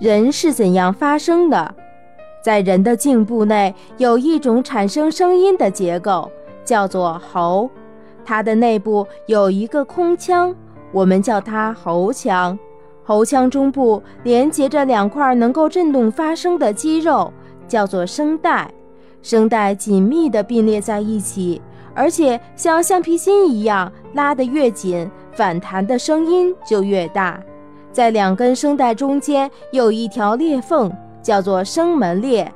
人是怎样发声的？在人的颈部内有一种产生声音的结构，叫做喉。它的内部有一个空腔，我们叫它喉腔。喉腔中部连接着两块能够振动发声的肌肉，叫做声带。声带紧密地并列在一起，而且像橡皮筋一样，拉得越紧，反弹的声音就越大。在两根声带中间有一条裂缝，叫做声门裂。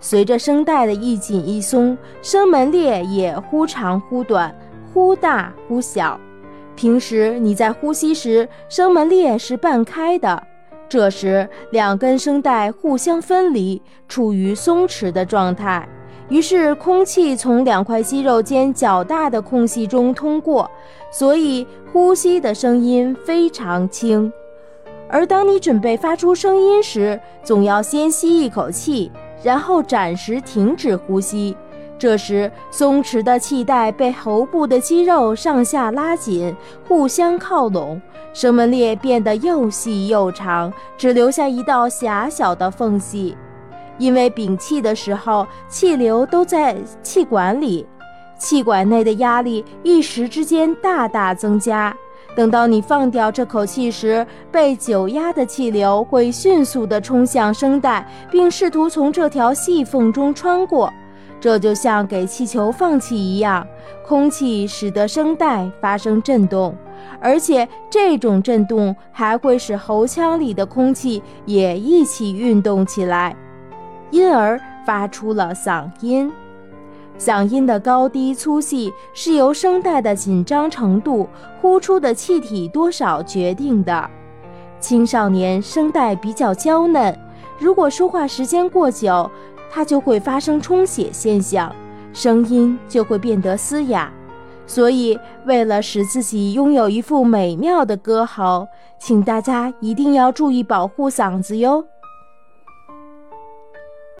随着声带的一紧一松，声门裂也忽长忽短，忽大忽小。平时你在呼吸时，声门裂是半开的，这时两根声带互相分离，处于松弛的状态，于是空气从两块肌肉间较大的空隙中通过，所以呼吸的声音非常轻。而当你准备发出声音时，总要先吸一口气，然后暂时停止呼吸。这时，松弛的气带被喉部的肌肉上下拉紧，互相靠拢，声门裂变得又细又长，只留下一道狭小的缝隙。因为屏气的时候，气流都在气管里，气管内的压力一时之间大大增加。等到你放掉这口气时，被久压的气流会迅速地冲向声带，并试图从这条细缝中穿过。这就像给气球放气一样，空气使得声带发生震动，而且这种震动还会使喉腔里的空气也一起运动起来，因而发出了嗓音。嗓音的高低粗细是由声带的紧张程度、呼出的气体多少决定的。青少年声带比较娇嫩，如果说话时间过久，它就会发生充血现象，声音就会变得嘶哑。所以，为了使自己拥有一副美妙的歌喉，请大家一定要注意保护嗓子哟。